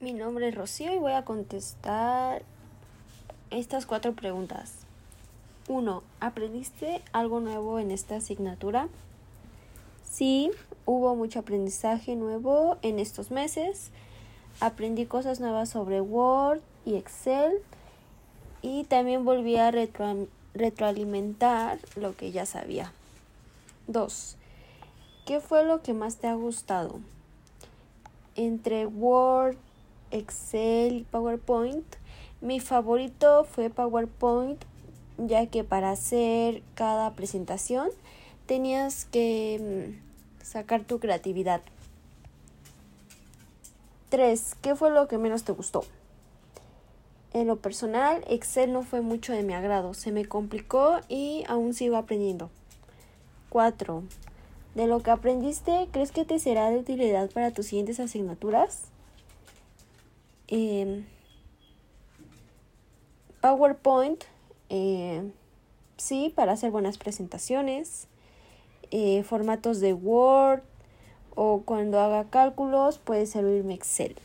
Mi nombre es Rocío y voy a contestar estas cuatro preguntas. 1. ¿Aprendiste algo nuevo en esta asignatura? Sí, hubo mucho aprendizaje nuevo en estos meses. Aprendí cosas nuevas sobre Word y Excel y también volví a retroalimentar lo que ya sabía. 2. ¿Qué fue lo que más te ha gustado? Entre Word, Excel y PowerPoint, mi favorito fue PowerPoint, ya que para hacer cada presentación tenías que mm, sacar tu creatividad. 3. ¿Qué fue lo que menos te gustó? En lo personal, Excel no fue mucho de mi agrado, se me complicó y aún sigo aprendiendo. 4. ¿De lo que aprendiste, crees que te será de utilidad para tus siguientes asignaturas? Em, PowerPoint, eh, sí, para hacer buenas presentaciones, eh, formatos de Word o cuando haga cálculos puede servirme Excel.